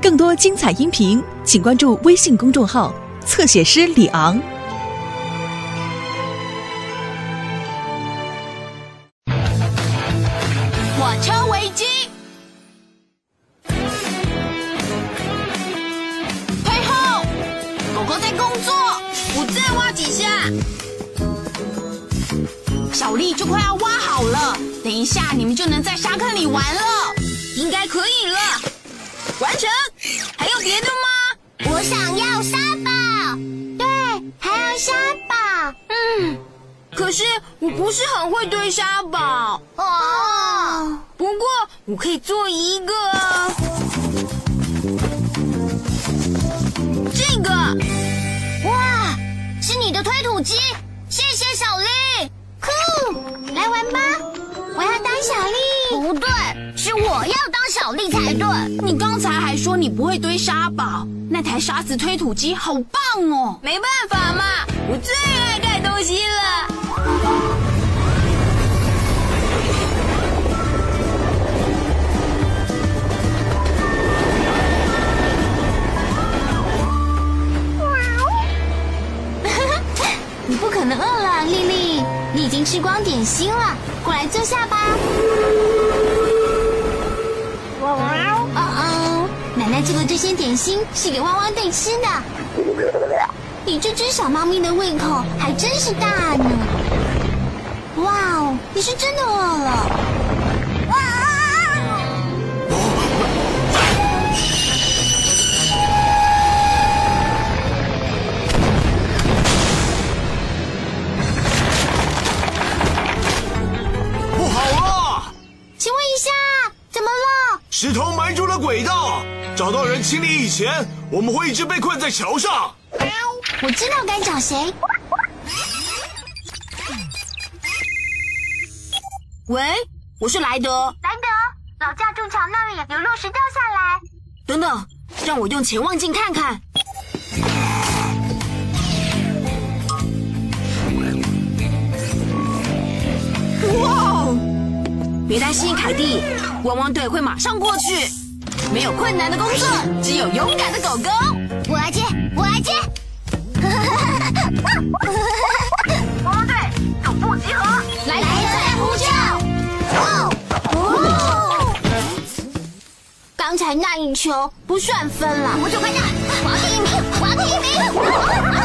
更多精彩音频，请关注微信公众号“侧写师李昂”。火车危机，退后！狗狗在工作，我再挖几下。小丽就快要挖好了，等一下你们就能在沙坑里玩了，应该可以了。完成，还有别的吗？我想要沙堡，对，还要沙堡。嗯，可是我不是很会堆沙堡。哦，不过我可以做一个，这个哇，是你的推土机，小丽才对。你刚才还说你不会堆沙堡，那台沙子推土机好棒哦！没办法嘛，我最爱盖东西了。你不可能饿了，丽丽，你已经吃光点心了，过来坐下吧。奶奶做的这些点心是给汪汪队吃的。你这只小猫咪的胃口还真是大呢。哇哦，你是真的饿了。石头埋住了轨道，找到人清理以前，我们会一直被困在桥上。我知道该找谁。喂，我是莱德。莱德，老架筑桥那里有落石掉下来。等等，让我用潜望镜看看。哇哦！别担心，凯蒂，汪汪队会马上过去。没有困难的工作，只有勇敢的狗狗。我来接，我来接。汪汪队，总部集合！来人在呼叫。哦哦！刚才那一球不算分了，我就快点，我要第一名，我要第一名。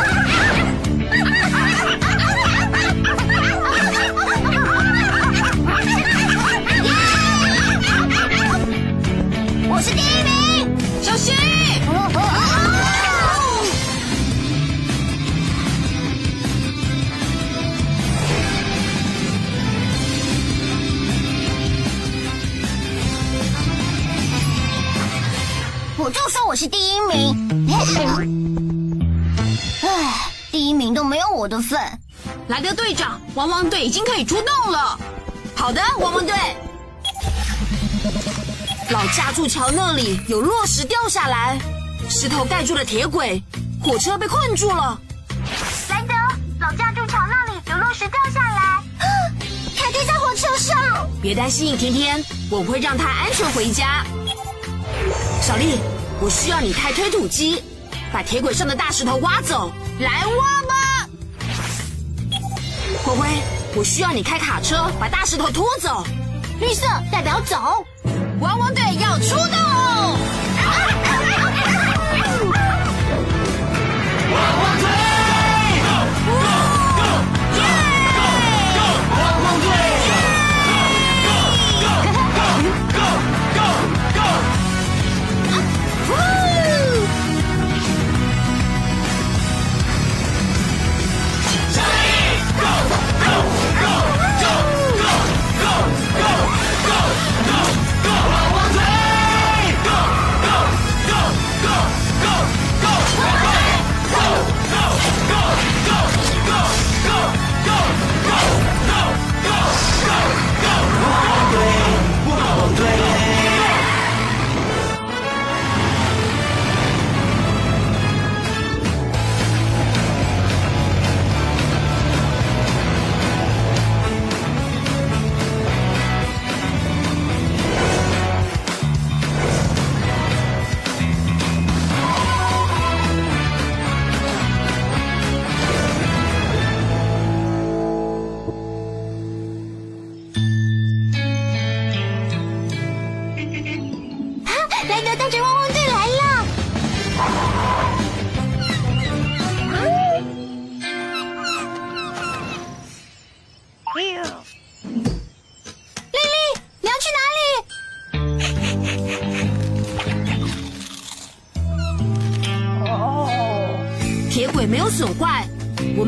我是第一名。唉，第一名都没有我的份。莱德队长，汪汪队已经可以出动了。好的，汪汪队。老架筑桥那里有落石掉下来，石头盖住了铁轨，火车被困住了。莱德，老架筑桥那里有落石掉下来，凯蒂在火车上。别担心，甜甜，我会让他安全回家。小丽，我需要你开推土机，把铁轨上的大石头挖走。来挖吧。灰灰，我需要你开卡车，把大石头拖走。绿色代表走。汪汪队要出动！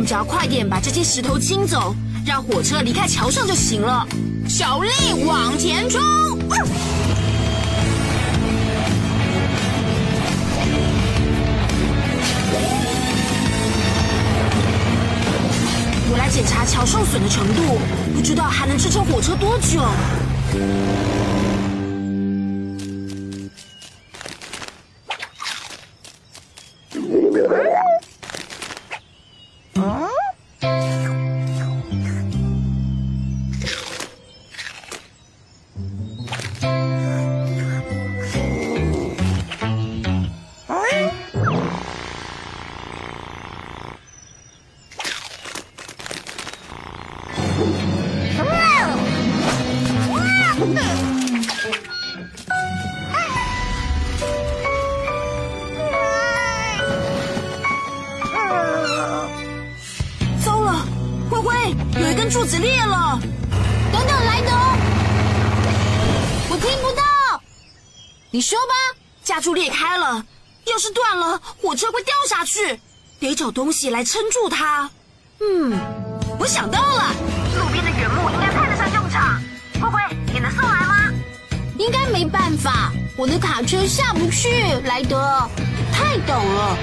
只要快点把这些石头清走，让火车离开桥上就行了。小丽往前冲！我来检查桥受损的程度，不知道还能支撑火车多久。柱子裂了。等等，莱德，我听不到。你说吧。架柱裂开了，要是断了，火车会掉下去，得找东西来撑住它。嗯，我想到了，路边的原木应该派得上用场。灰灰，你能送来吗？应该没办法，我的卡车下不去，莱德，太陡了。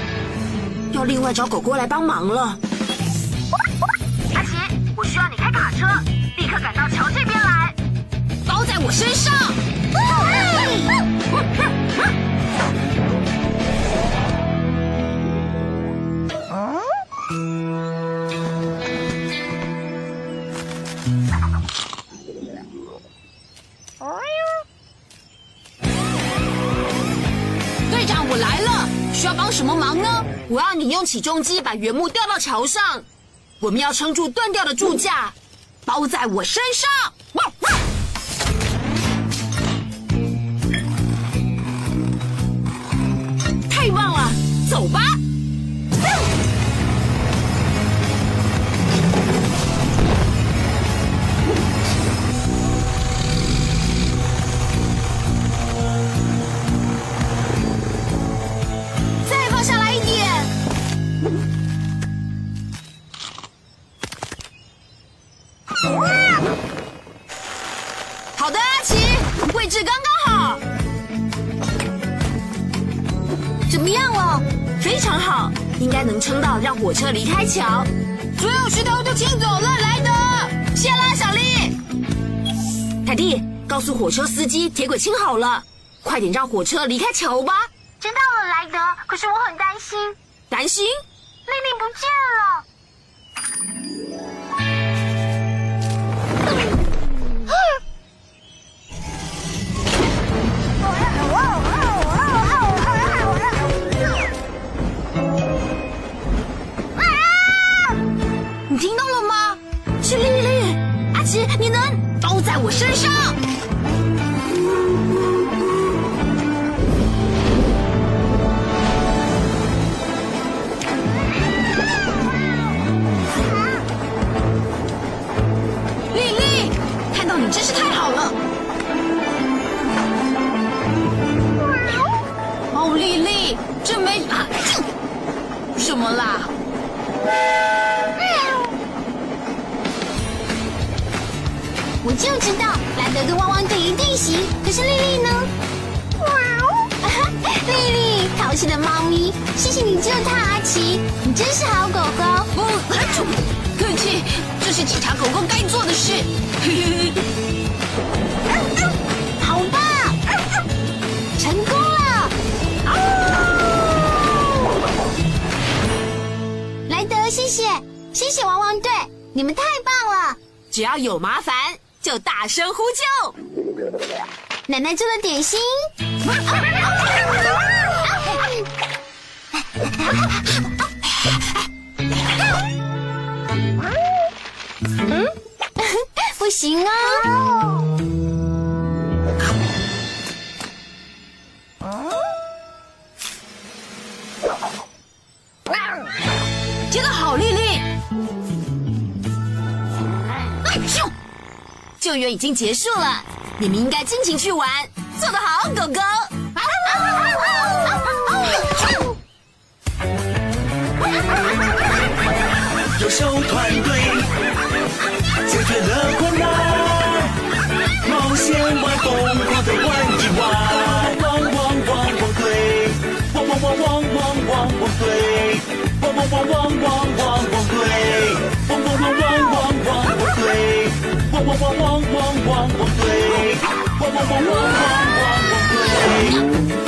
要另外找狗狗来帮忙了。车，立刻赶到桥这边来，包在我身上。队长，我来了，需要帮什么忙呢？我要你用起重机把原木吊到桥上，我们要撑住断掉的柱架，包在我身上。火车离开桥。所有石头都清走了，莱德，谢啦，小丽。凯蒂，告诉火车司机铁轨清好了，快点让火车离开桥吧。知道了，莱德。可是我很担心，担心？丽丽不见了。你真是太好了。哦，丽丽，这没啊，什么啦？我就知道兰德跟汪汪队一定行。可是丽丽呢？丽丽，淘气的猫咪，谢谢你救它，阿奇，你真是好狗狗。不，客气，这是警察狗狗该做的事。好棒！成功了！莱德，谢谢，谢谢汪汪队，你们太棒了！只要有麻烦，就大声呼救。奶奶做的点心。不行啊。接的好，丽丽。救援已经结束了，你们应该尽情去玩，做得好，狗狗。有手团队。汪汪汪汪汪汪队，汪汪汪汪汪汪汪队，汪汪汪汪汪汪汪队，汪汪汪汪汪汪汪队。